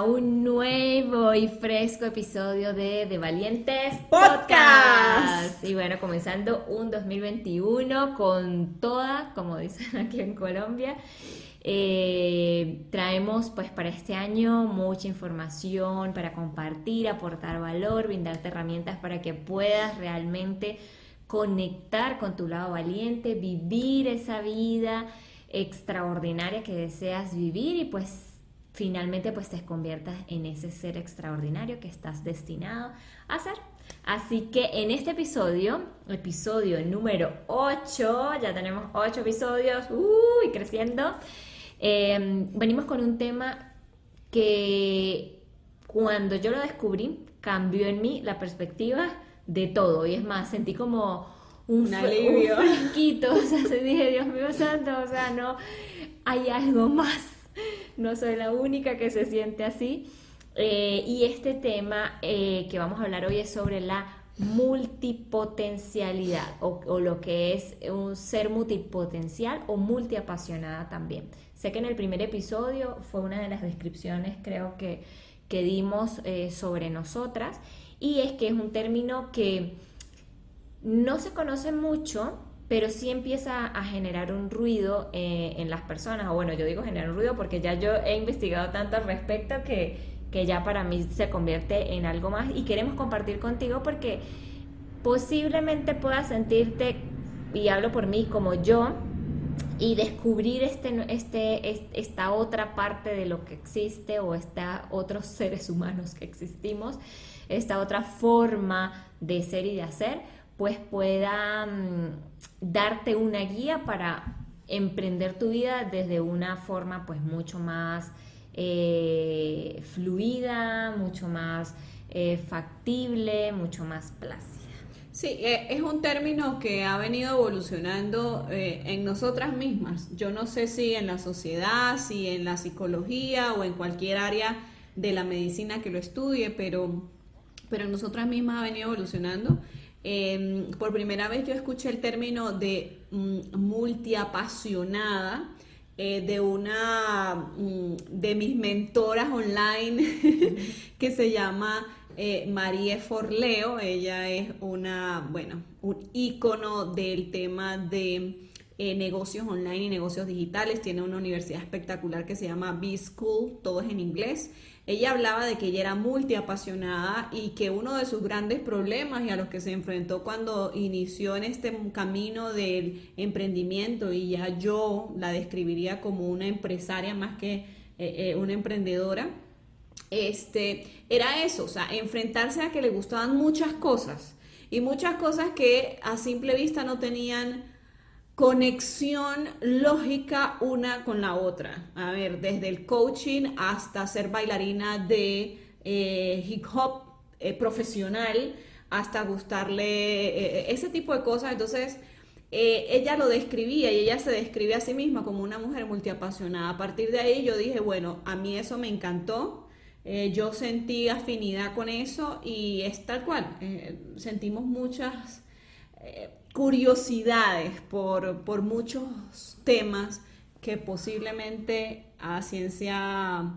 A un nuevo y fresco episodio de De Valientes Podcast. Y bueno, comenzando un 2021 con toda, como dicen aquí en Colombia. Eh, traemos pues para este año mucha información para compartir, aportar valor, brindarte herramientas para que puedas realmente conectar con tu lado valiente, vivir esa vida extraordinaria que deseas vivir y pues finalmente pues te conviertas en ese ser extraordinario que estás destinado a ser. Así que en este episodio, episodio número 8, ya tenemos 8 episodios, uy, creciendo, em, venimos con un tema que cuando yo lo descubrí cambió en mí la perspectiva de todo y es más, sentí como un, alivio. Un o sea, dije, Dios mío santo, o sea, no, hay algo más no soy la única que se siente así. Eh, y este tema eh, que vamos a hablar hoy es sobre la multipotencialidad o, lo que es un ser multipotencial o multiapasionada también. Sé que en el primer episodio fue una de las descripciones creo que, que dimos eh, sobre nosotras y es que es un término que no se conoce mucho, pero sí empieza a generar un ruido eh, en las personas, o bueno, yo digo generar un ruido porque ya yo he investigado tanto al respecto que, que ya para mí se convierte en algo más. Y queremos compartir contigo porque posiblemente puedas sentirte, y hablo por mí como yo, y descubrir este, este, esta otra parte de lo que existe o esta otros seres humanos que existimos, esta otra forma de ser y de hacer, pues pueda mm, darte una guía para emprender tu vida desde una forma pues mucho más eh, fluida, mucho más eh, factible, mucho más plácida. Sí, eh, es un término que ha venido evolucionando en nosotras mismas. Yo no sé si en la sociedad, si en la psicología o en cualquier área de la medicina que lo estudie, pero, pero en nosotras mismas ha venido evolucionando Em, por primera vez yo escuché el término de mm, multiapasionada eh, de una mm, de mis mentoras online que se llama eh, Marie Forleo. Ella es una, bueno, un ícono del tema de eh, negocios online y negocios digitales. Tiene una universidad espectacular que se llama B-School, todo es en inglés. Ella hablaba de que ella era multiapasionada y que uno de sus grandes problemas y a los que se enfrentó cuando inició en este camino del emprendimiento, y ya yo la describiría como una empresaria más que eh, eh, una emprendedora, este, era eso, o sea, enfrentarse a que le gustaban muchas cosas y muchas cosas que a simple vista no tenían conexión lógica una con la otra. A ver, desde el coaching hasta ser bailarina de eh, hip hop eh, profesional, hasta gustarle eh, ese tipo de cosas. Entonces, ella lo describía y ella se describe a sí misma como una mujer multiapasionada. A partir de ahí yo dije, bueno, a mí eso me encantó. yo sentí afinidad con eso y es tal cual. sentimos muchas curiosidades por, por muchos temas que posiblemente a ciencia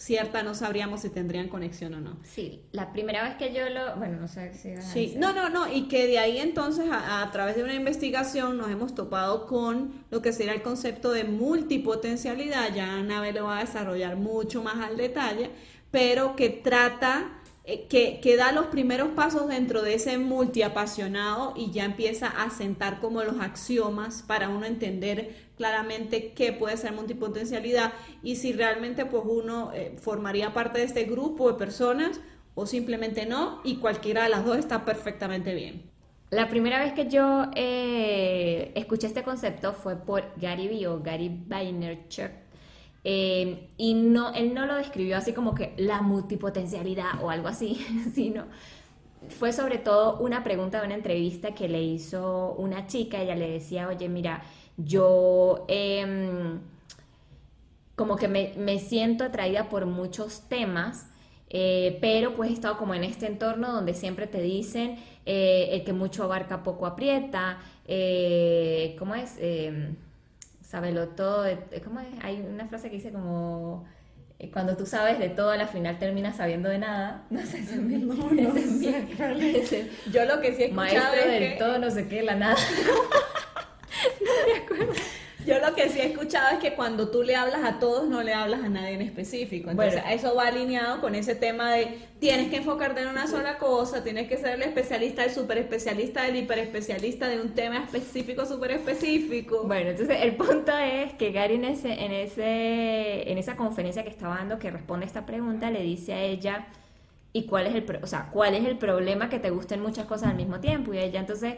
cierta no sabríamos si tendrían conexión o no. Sí, la primera vez que yo lo, bueno, no sé si... Sí, no, no, no, y que de ahí entonces a, a, través de una investigación nos hemos topado con lo que será el concepto de multipotencialidad, ya Nave lo va a desarrollar mucho más al detalle, pero que trata eh, que, da los primeros pasos dentro de ese multiapasionado y ya empieza a sentar como los axiomas para uno entender claramente qué puede ser multipotencialidad y si realmente pues uno eh, formaría parte de este grupo de personas o simplemente no y cualquiera de las dos está perfectamente bien. La primera vez que yo eh, escuché este concepto fue por Gary Vee Gary Vaynerchuk Eh, y no, él no lo describió así como que la multipotencialidad o algo así, sino fue sobre todo una pregunta de una entrevista que le hizo una chica. Ella le decía, oye, mira, yo em, como que me, siento atraída por muchos temas, eh, pero pues he estado como en este entorno donde siempre te dicen eh, el que mucho abarca poco aprieta, ¿cómo es? Sábelo todo, ¿cómo es? Hay una frase que dice como cuando tú sabes de todo, a la final terminas sabiendo de nada. No sé, ese no, no sé, Yo lo que sí he escuchado Maestro del todo, no sé qué, la nada. no me acuerdo. Yo lo que sí he escuchado es que cuando tú le hablas a todos, no le hablas a nadie en específico. Entonces, eso va alineado con ese tema de tienes que enfocarte en una sola cosa, tienes que ser el especialista, el super especialista, el hiper especialista de un tema específico, súper específico. Bueno, entonces el punto es que Gary en, ese, en, ese, en esa conferencia que estaba dando, que responde esta pregunta, le dice a ella, ¿y cuál es el, o sea, cuál es el problema que te gusten muchas cosas al mismo tiempo? Y ella entonces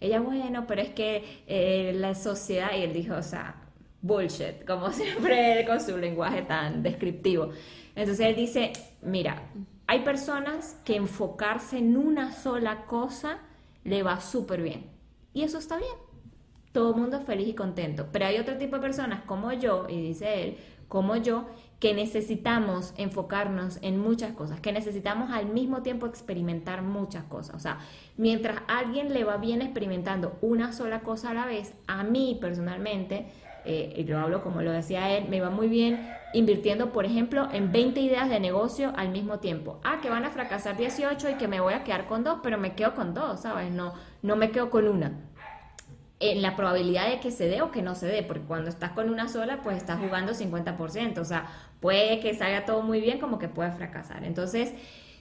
ella, bueno, pero es que eh, la sociedad, y él dijo, o sea, bullshit, como siempre con su lenguaje tan descriptivo. Entonces él dice, mira, hay personas que enfocarse en una sola cosa le va súper bien. Y eso está bien. Todo el mundo es feliz y contento. Pero hay otro tipo de personas como yo, y dice él, como yo, que necesitamos enfocarnos en muchas cosas, que necesitamos al mismo tiempo experimentar muchas cosas. O sea, mientras alguien le va bien experimentando una sola cosa a la vez, a mí personalmente, eh, y lo hablo como lo decía él, me va muy bien invirtiendo, por ejemplo, en 20 ideas de negocio al mismo tiempo. Ah, que van a fracasar 18 y que me voy a quedar con dos, pero me quedo con dos, ¿sabes? No, no me quedo con una en la probabilidad de que se dé o que no se dé, porque cuando estás con una sola, pues estás jugando 50%, o sea, puede que salga todo muy bien como que puede fracasar. Entonces,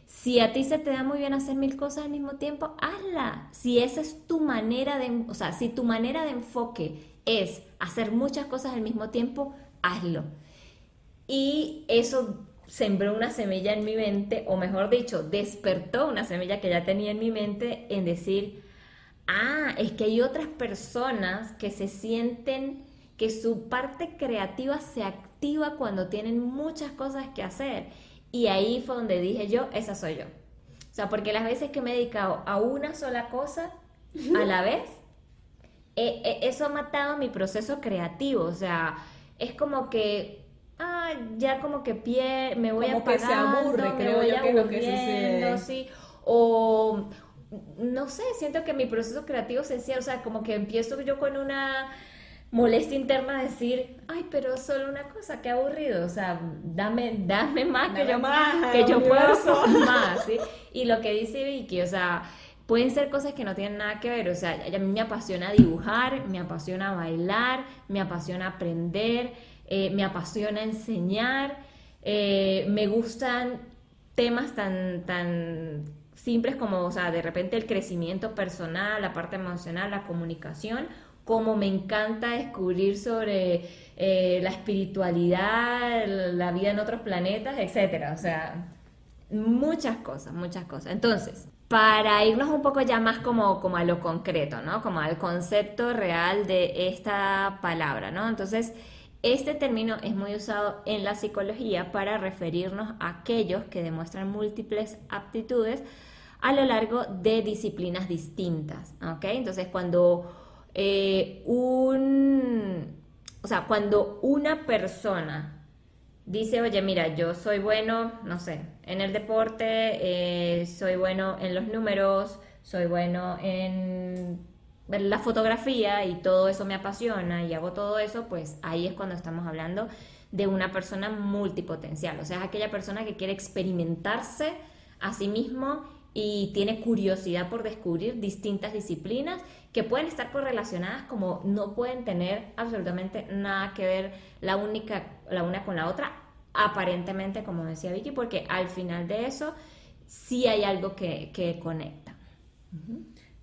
si a ti se te da muy bien hacer mil cosas al mismo tiempo, hazla. Si esa es tu manera de, o sea, si tu manera de enfoque es hacer muchas cosas al mismo tiempo, hazlo. Y eso sembró una semilla en mi mente, o mejor dicho, despertó una semilla que ya tenía en mi mente en decir, ah, es que hay otras personas que se sienten que su parte creativa se activa cuando tienen muchas cosas que hacer. Y ahí fue donde dije yo, esa soy yo. O sea, porque las veces que me he dedicado a una sola cosa a la vez, eso ha matado mi proceso creativo. O sea, es como que, ah, ya como que pie, me voy a que se aburre, creo yo que lo que sí. O, no sé, siento que mi proceso creativo se o sea, como que empiezo yo con una molestia interna de decir, ay, pero solo una cosa, qué aburrido, o sea, dame, dame más que yo, más, que yo puedo más, ¿sí? Y lo que dice Vicky, o sea, pueden ser cosas que no tienen nada que ver, o sea, a mí me apasiona dibujar, me apasiona bailar, me apasiona aprender, eh, me apasiona enseñar, eh, me gustan temas tan, tan simples como, o sea, de repente el crecimiento personal, la parte emocional, la comunicación, como me encanta descubrir sobre eh, la espiritualidad, la vida en otros planetas, etcétera. O sea, muchas cosas, muchas cosas. Entonces, para irnos un poco ya más como, como a lo concreto, ¿no? Como al concepto real de esta palabra, ¿no? Entonces, este término es muy usado en la psicología para referirnos a aquellos que demuestran múltiples aptitudes a lo largo de disciplinas distintas, ¿ok? Entonces, cuando eh, un, o sea, cuando una persona dice, oye, mira, yo soy bueno, no sé, en el deporte, eh, soy bueno en los números, soy bueno en la fotografía y todo eso me apasiona y hago todo eso, pues ahí es cuando estamos hablando de una persona multipotencial, o sea, es aquella persona que quiere experimentarse a sí mismo y tiene curiosidad por descubrir distintas disciplinas que pueden estar correlacionadas como no pueden tener absolutamente nada que ver la única la una con la otra aparentemente como decía Vicky porque al final de eso sí hay algo que, que conecta.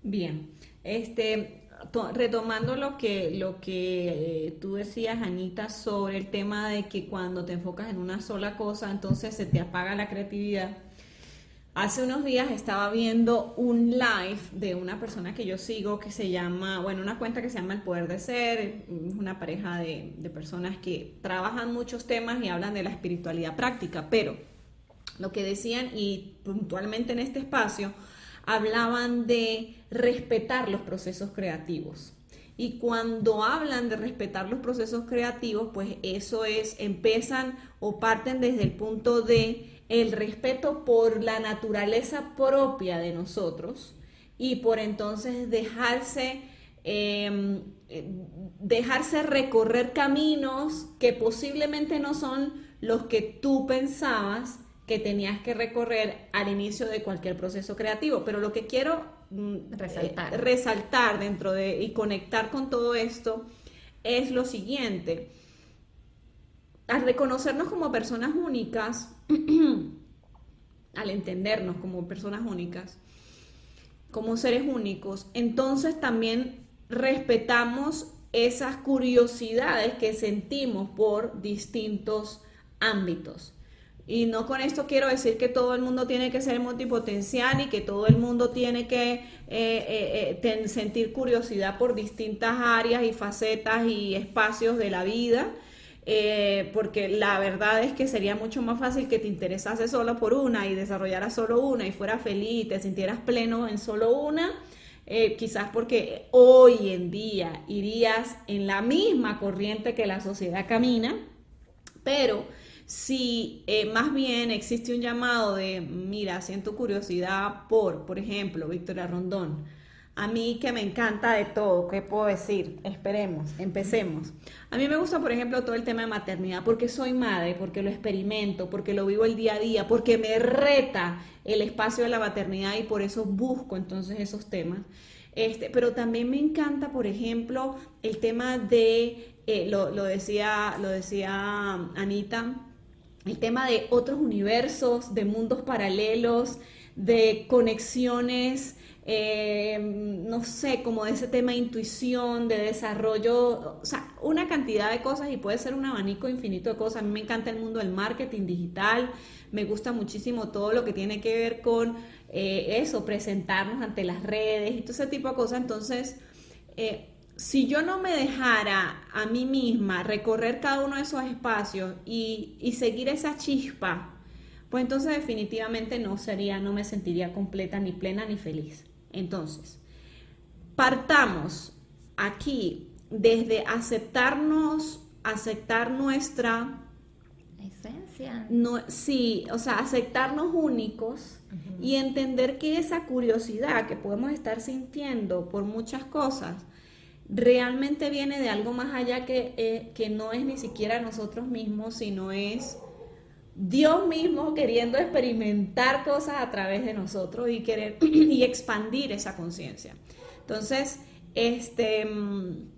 Bien. Este retomando lo que lo que eh, tú decías Anita sobre el tema de que cuando te enfocas en una sola cosa entonces se te apaga la creatividad Hace unos días estaba viendo un live de una persona que yo sigo que se llama, bueno, una cuenta que se llama El Poder de Ser, una pareja de, de personas que trabajan muchos temas y hablan de la espiritualidad práctica, pero lo que decían y puntualmente en este espacio, hablaban de respetar los procesos creativos. Y cuando hablan de respetar los procesos creativos, pues eso es, empiezan o parten desde el punto de el respeto por la naturaleza propia de nosotros y por entonces dejarse, em, dejarse recorrer caminos que posiblemente no son los que tú pensabas que tenías que recorrer al inicio de cualquier proceso creativo. Pero lo que quiero mm, resaltar, eh, resaltar dentro de y conectar con todo esto es lo siguiente al reconocernos como personas únicas, al entendernos como personas únicas, como seres únicos, entonces también respetamos esas curiosidades que sentimos por distintos ámbitos. Y no con esto quiero decir que todo el mundo tiene que ser multipotencial y que todo el mundo tiene que eh, eh, eh, sentir curiosidad por distintas áreas y facetas y espacios de la vida. Eh, porque la verdad es que sería mucho más fácil que te interesase solo por una y desarrollaras solo una y fueras feliz te sintieras pleno en solo una, eh, quizás porque hoy en día irías en la misma corriente que la sociedad camina, pero si eh, más bien existe un llamado de, mira, siento curiosidad por, por ejemplo, Victoria Rondón, a mí que me encanta de todo, ¿qué puedo decir? Esperemos, empecemos. A mí me gusta, por ejemplo, todo el tema de maternidad porque soy madre, porque lo experimento, porque lo vivo el día a día, porque me reta el espacio de la maternidad y por eso busco entonces esos temas. Este, pero también me encanta, por ejemplo, el tema de, eh, lo, decía, lo decía Anita, el tema de otros universos, de mundos paralelos, de conexiones eh, no sé, como de ese tema de intuición, de desarrollo, o sea, una cantidad de cosas y puede ser un abanico infinito de cosas. A mí me encanta el mundo del marketing digital, me gusta muchísimo todo lo que tiene que ver con eh, eso, presentarnos ante las redes y todo ese tipo de cosas. Entonces, eh, si yo no me dejara a mí misma recorrer cada uno de esos espacios y, y seguir esa chispa, pues entonces definitivamente no sería, no me sentiría completa, ni plena, ni feliz. Entonces, partamos aquí desde aceptarnos, aceptar nuestra esencia. No, sí, o sea, aceptarnos únicos y entender que esa curiosidad que podemos estar sintiendo por muchas cosas realmente viene de algo más allá que, eh, que no es ni siquiera nosotros mismos, sino es Dios mismo queriendo experimentar cosas a través de nosotros y querer y expandir esa conciencia. Entonces, este mm,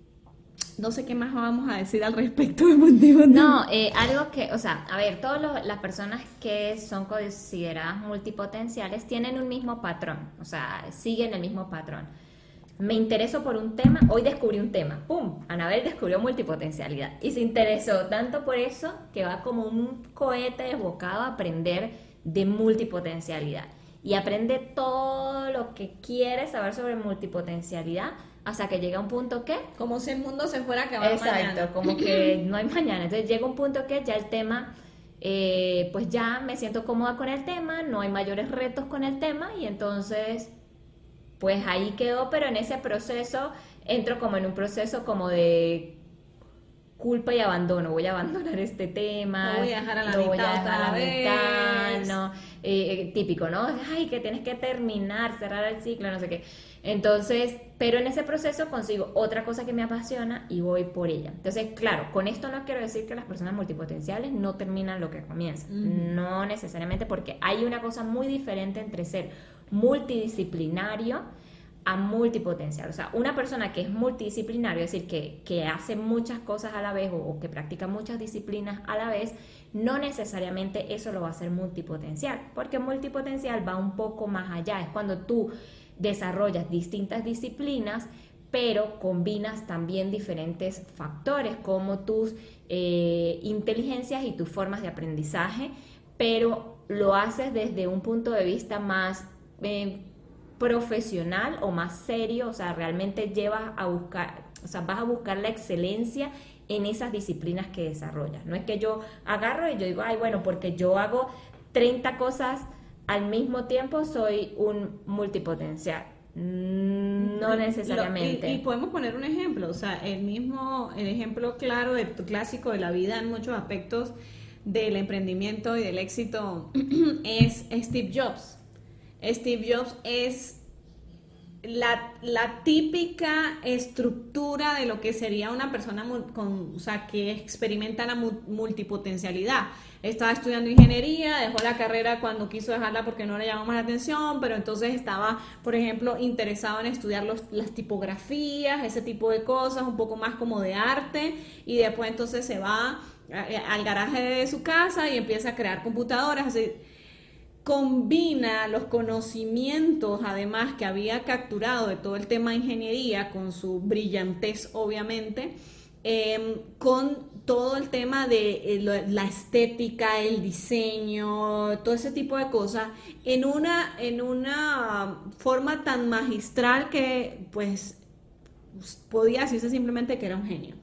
no sé qué más vamos a decir al respecto de motivo. No, eh, algo que, o sea, a ver, todas las personas que son consideradas multipotenciales tienen un mismo patrón, o sea, siguen el mismo patrón me intereso por un tema, hoy descubrí un tema, ¡pum! Anabel descubrió multipotencialidad. Y se interesó tanto por eso que va como un cohete desbocado a aprender de multipotencialidad. Y aprende todo lo que quiere saber sobre multipotencialidad hasta que llega un punto que como si el mundo se fuera a acabar exacto como que no hay mañana. Entonces llega un punto que ya el tema eh, pues ya me siento cómoda con el tema no hay mayores retos con el tema y entonces pues ahí quedó, pero en ese proceso entro como en un proceso como de culpa y abandono, voy a abandonar este tema, no voy a dejar a la mitad, no, eh, eh, típico, ¿no? Ay, que tienes que terminar, cerrar el ciclo, no sé qué. Entonces, pero en ese proceso consigo otra cosa que me apasiona y voy por ella. Entonces, claro, con esto no quiero decir que las personas multipotenciales no terminan lo que comienzan, no necesariamente porque hay una cosa muy diferente entre ser multidisciplinario a multipotencial. O sea, una persona que es multidisciplinario, es decir, que, que hace muchas cosas a la vez o, que practica muchas disciplinas a la vez, no necesariamente eso lo va a hacer multipotencial, porque multipotencial va un poco más allá. Es cuando tú desarrollas distintas disciplinas, pero combinas también diferentes factores como tus eh, inteligencias y tus formas de aprendizaje, pero lo haces desde un punto de vista más eh, profesional o más serio, o sea, realmente llevas a buscar, o sea, vas a buscar la excelencia en esas disciplinas que desarrollas. No es que yo agarro y yo digo, ay, bueno, porque yo hago 30 cosas al mismo tiempo, soy un multipotencial. Mm, no necesariamente. y, podemos poner un ejemplo, o sea, el mismo, el ejemplo claro de tu clásico de la vida en muchos aspectos del emprendimiento y del éxito es Steve Jobs. Steve Jobs es la, típica estructura de lo que sería una persona con, o sea, que experimenta la multipotencialidad. Estaba estudiando ingeniería, dejó la carrera cuando quiso dejarla porque no le llamó más la atención, pero entonces estaba, por ejemplo, interesado en estudiar las tipografías, ese tipo de cosas, un poco más como de arte, y después entonces se va al garaje de su casa y empieza a crear computadoras. Así, combina los conocimientos, además, que había capturado de todo el tema de ingeniería, con su brillantez, obviamente, em, con todo el tema de eh, la estética, el diseño, todo ese tipo de cosas, en una, en una forma tan magistral que, pues, podía decirse simplemente que era un genio.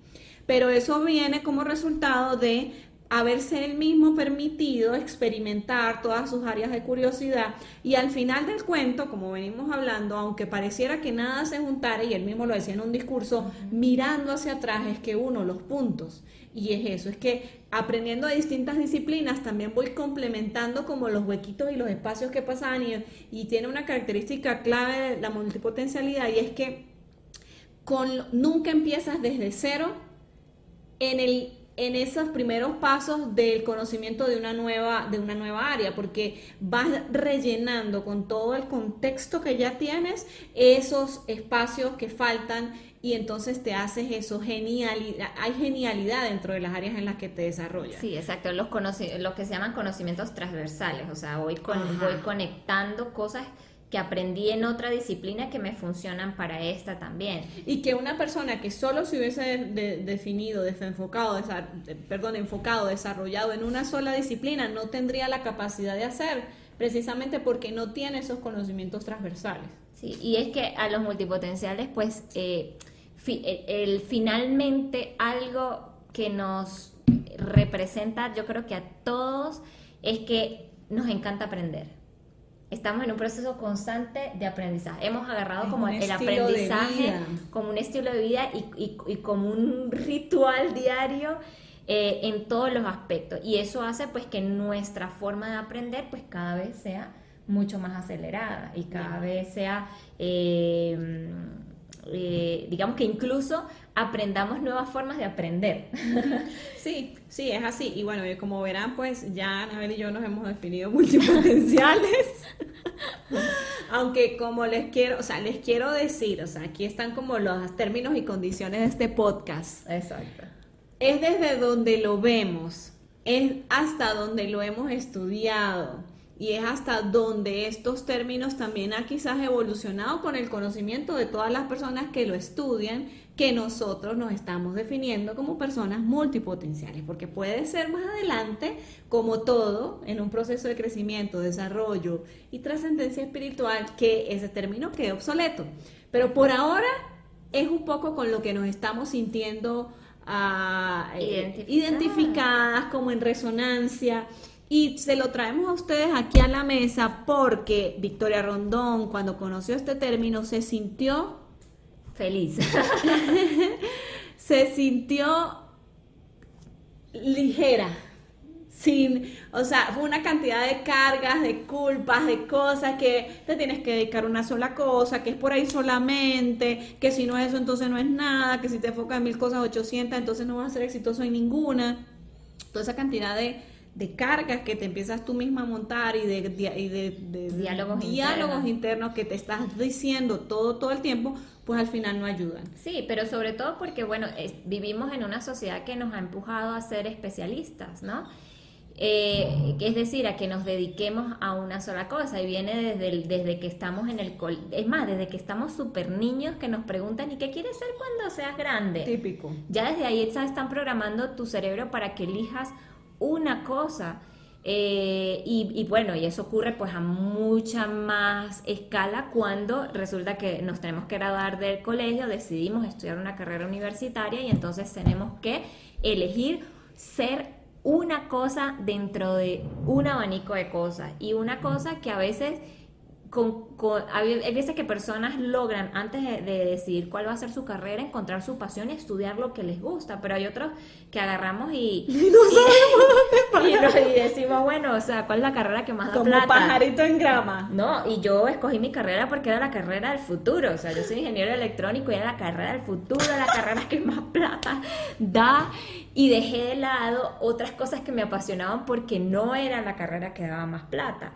Pero eso viene como resultado de haberse él mismo permitido experimentar todas sus áreas de curiosidad y al final del cuento, como venimos hablando, aunque pareciera que nada se juntara, y él mismo lo decía en un discurso, mirando hacia atrás es que uno, los puntos, y es eso, es que aprendiendo de distintas disciplinas también voy complementando como los huequitos y los espacios que pasan y, y tiene una característica clave de la multipotencialidad y es que con, nunca empiezas desde cero en el en esos primeros pasos del conocimiento de una nueva de una nueva área porque vas rellenando con todo el contexto que ya tienes esos espacios que faltan y entonces te haces eso genialidad hay genialidad dentro de las áreas en las que te desarrollas. Sí exacto los lo que se llaman conocimientos transversales o sea voy con, voy conectando cosas que aprendí en otra disciplina que me funcionan para esta también. Y que una persona que solo se hubiese definido, desenfocado, perdón, enfocado, desarrollado en una sola disciplina, no tendría la capacidad de hacer, precisamente porque no tiene esos conocimientos transversales. Sí, y es que a los multipotenciales, pues, eh, el, finalmente algo que nos representa, yo creo que a todos, es que nos encanta aprender estamos en un proceso constante de aprendizaje. Hemos agarrado como el aprendizaje como un estilo de vida y, y, como un ritual diario eh, en todos los aspectos. Y eso hace pues que nuestra forma de aprender pues cada vez sea mucho más acelerada y cada vez sea, eh, eh, digamos que incluso aprendamos nuevas formas de aprender. Sí, sí, es así. Y bueno, como verán, pues ya Anabel y yo nos hemos definido multipotenciales. Aunque como les quiero, o sea, les quiero decir, o sea, aquí están como los términos y condiciones de este podcast. Exacto. Es desde donde lo vemos, es hasta donde lo hemos estudiado y es hasta donde estos términos también han quizás evolucionado con el conocimiento de todas las personas que lo estudian que nosotros nos estamos definiendo como personas multipotenciales, porque puede ser más adelante, como todo, en un proceso de crecimiento, desarrollo y trascendencia espiritual, que ese término quede obsoleto. Pero por ahora es un poco con lo que nos estamos sintiendo eh, identificadas, como en resonancia. Y se lo traemos a ustedes aquí a la mesa porque Victoria Rondón, cuando conoció este término, se sintió Feliz. se sintió ligera. Sin, o sea, fue una cantidad de cargas, de culpas, de cosas que te tienes que dedicar a una sola cosa, que es por ahí solamente, que si no es eso entonces no es nada, que si te enfocas en mil cosas 800 entonces no vas a ser exitoso en ninguna. Toda esa cantidad de, de cargas que te empiezas tú misma a montar y de, de, diálogos, diálogos internos. que te estás diciendo todo, todo el tiempo, pues al final no ayudan. Sí, pero sobre todo porque, bueno, vivimos en una sociedad que nos ha empujado a ser especialistas, ¿no? Eh, es decir, a que nos dediquemos a una sola cosa y viene desde, desde que estamos en el... Es más, desde que estamos súper niños que nos preguntan, ¿y qué quieres ser cuando seas grande? Típico. Ya desde ahí están programando tu cerebro para que elijas una cosa. Eh, y, y, bueno, y eso ocurre pues a mucha más escala cuando resulta que nos tenemos que graduar del colegio, decidimos estudiar una carrera universitaria y entonces tenemos que elegir ser una cosa dentro de un abanico de cosas y una cosa que a veces con, hay veces que personas logran, antes de, decidir cuál va a ser su carrera, encontrar su pasión y estudiar lo que les gusta, pero hay otros que agarramos y, no y, y, decimos, bueno, o sea, ¿cuál es la carrera que más da Como pajarito en grama. No, y yo escogí mi carrera porque era la carrera del futuro, o sea, yo soy ingeniero electrónico y era la carrera del futuro, la carrera que más plata da, y dejé de lado otras cosas que me apasionaban porque no era la carrera que daba más plata.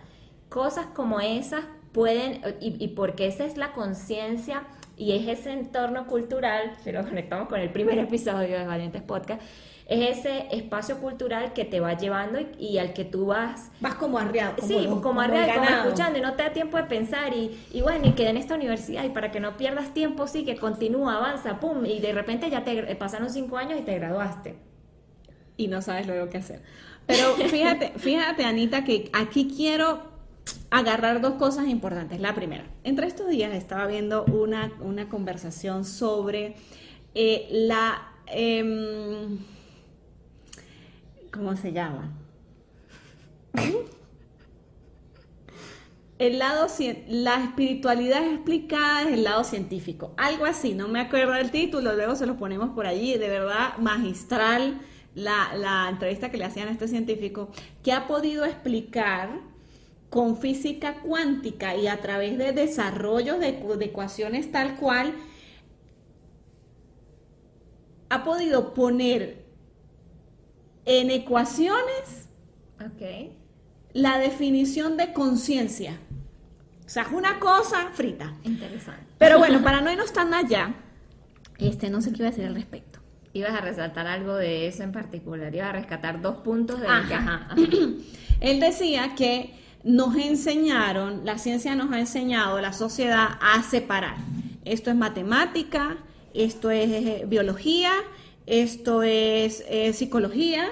Cosas como esas pueden, y, porque esa es la conciencia y es ese entorno cultural, si lo conectamos con el primer episodio de Valientes Podcast, es ese espacio cultural que te va llevando y, al que tú vas... Vas como arreado. Como sí, como, arreado, como escuchando y no te da tiempo de pensar y, y bueno, y queda en esta universidad y para que no pierdas tiempo, sí, que continúa, avanza, pum, y de repente ya te pasaron cinco años y te graduaste. Y no sabes luego qué hacer. Pero fíjate, fíjate Anita, que aquí quiero agarrar dos cosas importantes. La primera, entre estos días estaba viendo una, conversación sobre eh, la... Em, ¿Cómo se llama? el lado, la espiritualidad es explicada desde el lado científico, algo así, no me acuerdo del título, luego se lo ponemos por allí, de verdad magistral la, la entrevista que le hacían a este científico, que ha podido explicar con física cuántica y a través de desarrollo de, ecuaciones tal cual, ha podido poner en ecuaciones la definición de conciencia. O sea, es una cosa frita. Interesante. Pero bueno, para no irnos tan allá, este no sé qué iba a decir al respecto. Ibas a resaltar algo de eso en particular, ibas a rescatar dos puntos de Él decía que nos enseñaron, la ciencia nos ha enseñado, la sociedad, a separar. Esto es matemática, esto es eh, biología, esto es eh, psicología,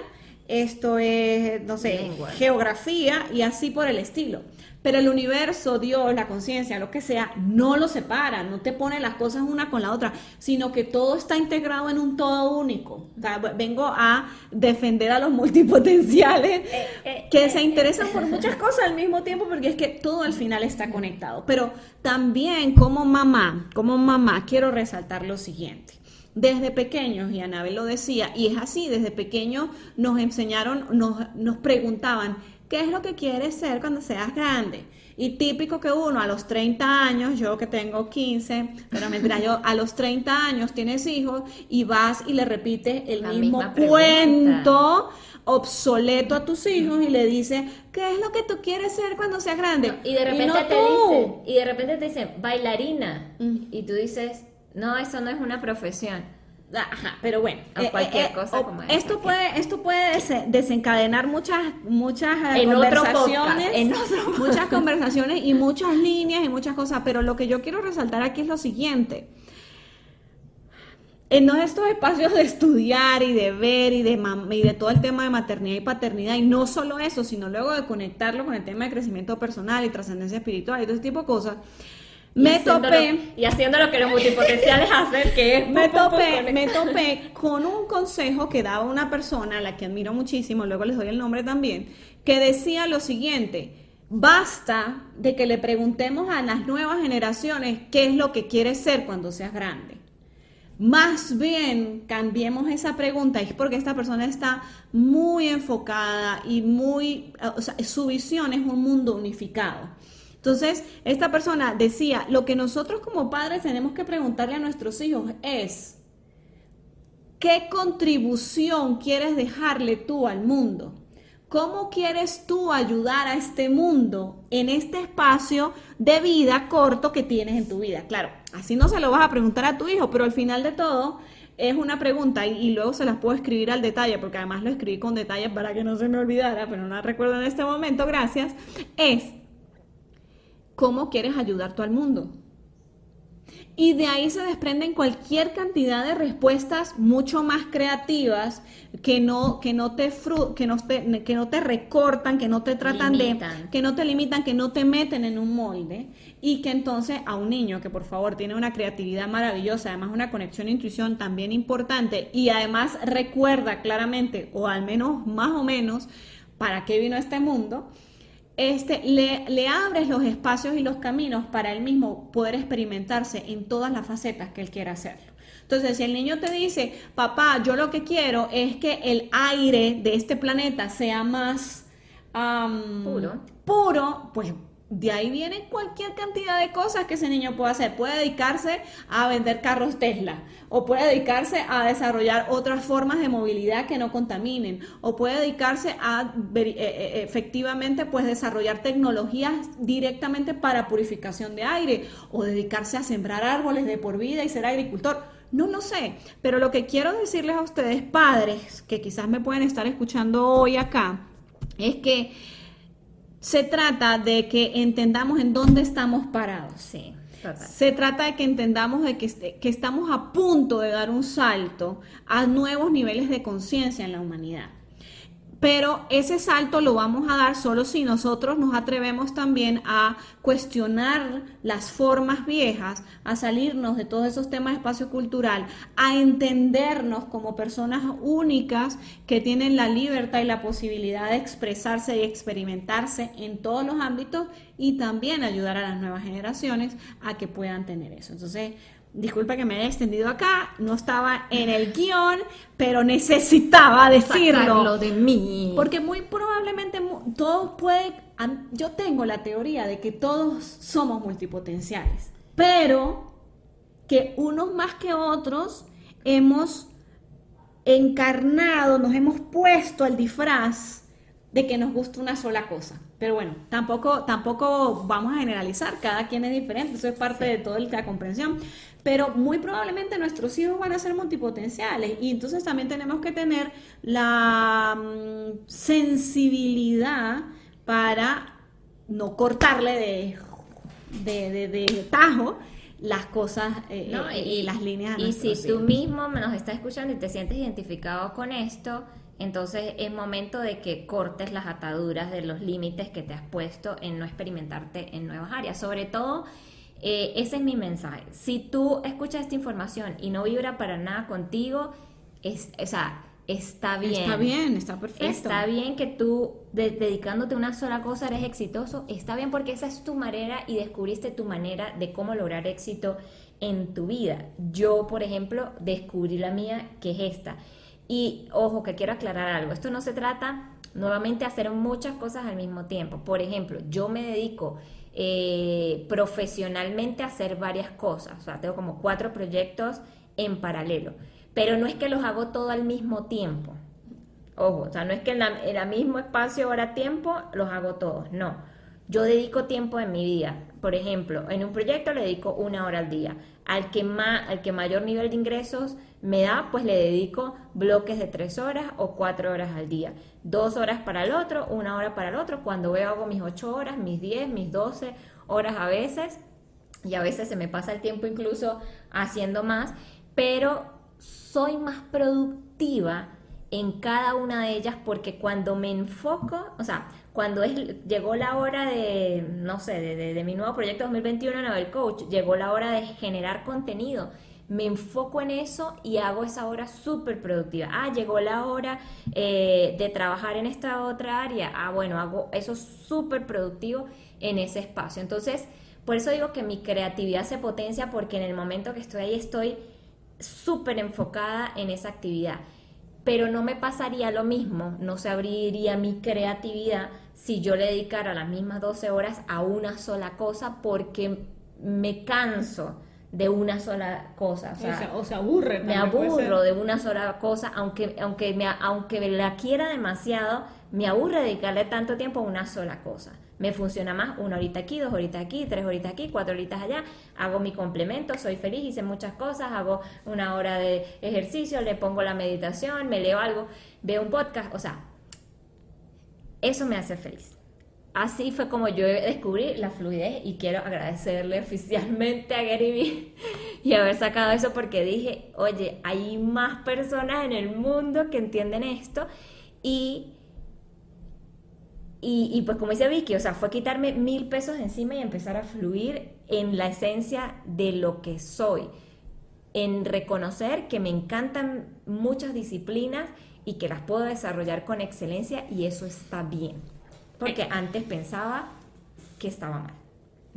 esto es, no sé, geografía y así por el estilo. Pero el universo, Dios, la conciencia, lo que sea, no lo separa, no te pone las cosas una con la otra, sino que todo está integrado en un todo único. vengo a defender a los multipotenciales eh, eh, que se eh, interesan por muchas cosas al mismo tiempo, porque es que todo al final está conectado. Pero también como mamá, como mamá, quiero resaltar lo siguiente. Desde pequeños, y Anabel lo decía, y es así, desde pequeños nos enseñaron, nos, nos preguntaban, ¿Qué es lo que quieres ser cuando seas grande? Y típico que uno a los 30 años, yo que tengo 15, pero mentira, yo a los 30 años tienes hijos y vas y le repites el mismo cuento obsoleto a tus hijos y le dices, ¿qué es lo que tú quieres ser cuando seas grande? y de repente te dicen, y de repente te dicen, bailarina. Mm. Y tú dices, no, eso no es una profesión. Ajá, pero bueno, eh, cualquier eh, cosa como esto puede esto puede desencadenar muchas muchas eh, conversaciones, muchas conversaciones y muchas líneas y muchas cosas, pero lo que yo quiero resaltar aquí es lo siguiente. En estos espacios de estudiar y de ver y de, y de todo el tema de maternidad y paternidad, y no solo eso, sino luego de conectarlo con el tema de crecimiento personal y trascendencia espiritual y todo ese tipo de cosas, me topé. y haciendo lo que los multipotenciales hacen, que es. Me topé, me topé con un consejo que daba una persona, a la que admiro muchísimo, luego les doy el nombre también, que decía lo siguiente. Basta de que le preguntemos a las nuevas generaciones qué es lo que quieres ser cuando seas grande. Más bien cambiemos esa pregunta, es porque esta persona está muy enfocada y muy, o sea, su visión es un mundo unificado. Entonces, esta persona decía, lo que nosotros como padres tenemos que preguntarle a nuestros hijos es, ¿qué contribución quieres dejarle tú al mundo? ¿Cómo quieres tú ayudar a este mundo en este espacio de vida corto que tienes en tu vida? Claro, así no se lo vas a preguntar a tu hijo, pero al final de todo es una pregunta y, luego se las puedo escribir al detalle, porque además lo escribí con detalle para que no se me olvidara, pero no la recuerdo en este momento, gracias. Es, ¿Cómo quieres ayudar tú al mundo? Y de ahí se desprenden cualquier cantidad de respuestas mucho más creativas que no, que no, te, que no, te, que no te recortan, que no te tratan de, que no te limitan, que no te meten en un molde y que entonces a un niño que por favor tiene una creatividad maravillosa, además una conexión e intuición también importante y además recuerda claramente o al menos más o menos para qué vino a este mundo, este, le, le, abres los espacios y los caminos para él mismo poder experimentarse en todas las facetas que él quiera hacerlo. Entonces, si el niño te dice, papá, yo lo que quiero es que el aire de este planeta sea más puro. puro, pues de ahí viene cualquier cantidad de cosas que ese niño puede hacer. Puede dedicarse a vender carros Tesla o puede dedicarse a desarrollar otras formas de movilidad que no contaminen o puede dedicarse a eh, eh, efectivamente pues desarrollar tecnologías directamente para purificación de aire o dedicarse a sembrar árboles de por vida y ser agricultor. No lo sé, pero lo que quiero decirles a ustedes padres que quizás me pueden estar escuchando hoy acá es que se trata de que entendamos en dónde estamos parados. Sí. Se trata de que entendamos de que, que estamos a punto de dar un salto a nuevos niveles de conciencia en la humanidad. Pero ese salto lo vamos a dar solo si nosotros nos atrevemos también a cuestionar las formas viejas, a salirnos de todos esos temas de espacio cultural, a entendernos como personas únicas que tienen la libertad y la posibilidad de expresarse y experimentarse en todos los ámbitos y también ayudar a las nuevas generaciones a que puedan tener eso. Entonces, disculpa que me haya extendido acá, no estaba en el guion, pero necesitaba decirlo. de mí. Porque muy probablemente todos pueden, yo tengo la teoría de que todos somos multipotenciales, pero que unos más que otros hemos encarnado, nos hemos puesto el disfraz de que nos gusta una sola cosa. Pero bueno, tampoco, tampoco vamos a generalizar, cada quien es diferente, eso es parte de toda la comprensión pero muy probablemente nuestros hijos van a ser multipotenciales y entonces también tenemos que tener la mm, sensibilidad para no cortarle de, de, tajo las cosas eh, eh, y, las líneas. y si tú mismo nos estás escuchando y te sientes identificado con esto, entonces es momento de que cortes las ataduras de los límites que te has puesto en no experimentarte en nuevas áreas, sobre todo eh, ese es mi mensaje. Si tú escuchas esta información y no vibra para nada contigo, es, o sea, está bien. Está bien, está perfecto. Está bien que tú, dedicándote a una sola cosa, eres exitoso. Está bien porque esa es tu manera y descubriste tu manera de cómo lograr éxito en tu vida. Yo, por ejemplo, descubrí la mía, que es esta. Y ojo, que quiero aclarar algo. Esto no se trata nuevamente de hacer muchas cosas al mismo tiempo. Por ejemplo, yo me dedico eh, profesionalmente hacer varias cosas. O sea, tengo como cuatro proyectos en paralelo. Pero no es que los hago todo al mismo tiempo. Ojo, o sea, no es que en, el mismo espacio hora-tiempo los hago todos. No. Yo dedico tiempo en mi vida. Por ejemplo, en un proyecto le dedico una hora al día. Al que, más, al que mayor nivel de ingresos me da, pues le dedico bloques de tres horas o cuatro horas al día. Dos horas para el otro, una hora para el otro. Cuando veo hago mis ocho horas, mis diez, mis doce horas a veces. Y a veces se me pasa el tiempo incluso haciendo más. Pero soy más productiva en cada una de ellas porque cuando me enfoco, o sea, cuando es, llegó la hora de, no sé, de, de mi nuevo proyecto 2021 en el Coach, llegó la hora de generar contenido me enfoco en eso y hago esa hora súper productiva. Ah, llegó la hora eh, de trabajar en esta otra área. Ah, bueno, hago eso súper productivo en ese espacio. Entonces, por eso digo que mi creatividad se potencia porque en el momento que estoy ahí estoy súper enfocada en esa actividad. Pero no me pasaría lo mismo, no se abriría mi creatividad si yo le dedicara las mismas 12 horas a una sola cosa porque me canso de una sola cosa. O sea, aburre. Me aburro de una sola cosa, aunque, aunque, me, aunque la quiera demasiado, me aburre dedicarle tanto tiempo a una sola cosa. Me funciona más una horita aquí, dos horitas aquí, tres horitas aquí, cuatro horitas allá. Hago mi complemento, soy feliz, hice muchas cosas, hago una hora de ejercicio, le pongo la meditación, me leo algo, veo un podcast. O sea, eso me hace feliz. Así fue como yo descubrí la fluidez y quiero agradecerle oficialmente a Gary Vee y haber sacado eso porque dije, oye, hay más personas en el mundo que entienden esto y, y, pues como dice Vicky, o sea, fue quitarme mil pesos encima y empezar a fluir en la esencia de lo que soy, en reconocer que me encantan muchas disciplinas y que las puedo desarrollar con excelencia y eso está bien. Porque eh. antes pensaba que estaba mal.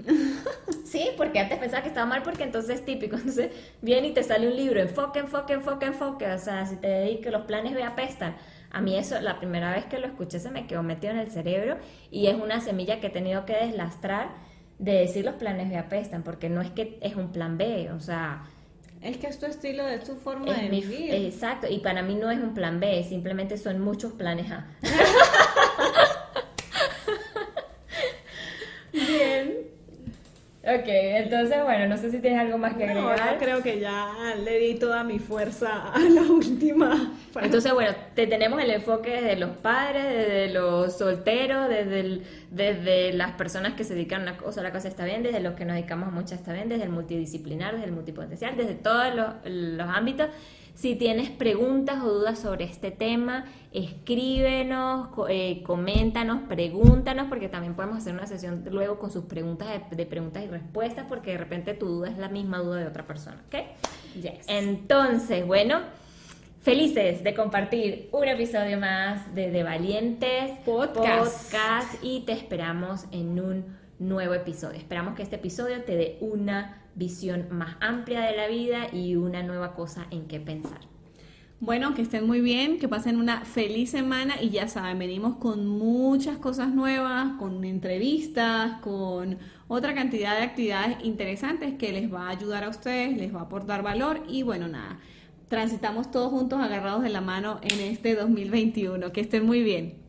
sí, porque antes pensaba que estaba mal porque entonces es típico. Entonces viene y te sale un libro, enfoque, enfoque, enfoque, enfoque. O sea, si te dedico, los planes ve apestan. A mí eso, la primera vez que lo escuché se me quedó metido en el cerebro y es una semilla que he tenido que deslastrar de decir los planes ve apestan, porque no es que es un plan B, o sea... Es que es tu estilo, es tu forma de vivir. Exacto, y para mí no es un plan B, simplemente son muchos planes A. Ok, entonces bueno, no sé si tienes algo más que agregar. No, creo que ya le di toda mi fuerza a la última. Entonces bueno, te tenemos el enfoque desde los padres, desde los solteros, desde, desde las personas que se dedican a una cosa, la cosa está bien, desde los que nos dedicamos a muchas está bien, desde el multidisciplinar, desde el multipotencial, desde todos los, los ámbitos. Si tienes preguntas o dudas sobre este tema, escríbenos, eh, coméntanos, pregúntanos, porque también podemos hacer una sesión luego con sus preguntas de, preguntas y respuestas, porque de repente tu duda es la misma duda de otra persona, ¿ok? Yes. Entonces, bueno, felices de compartir un episodio más de De Valientes Podcast. Podcast y te esperamos en un nuevo episodio. Esperamos que este episodio te dé una visión más amplia de la vida y una nueva cosa en qué pensar. Bueno, que estén muy bien, que pasen una feliz semana y ya saben, venimos con muchas cosas nuevas, con entrevistas, con otra cantidad de actividades interesantes que les va a ayudar a ustedes, les va a aportar valor y bueno, nada, transitamos todos juntos agarrados de la mano en este 2021. Que estén muy bien.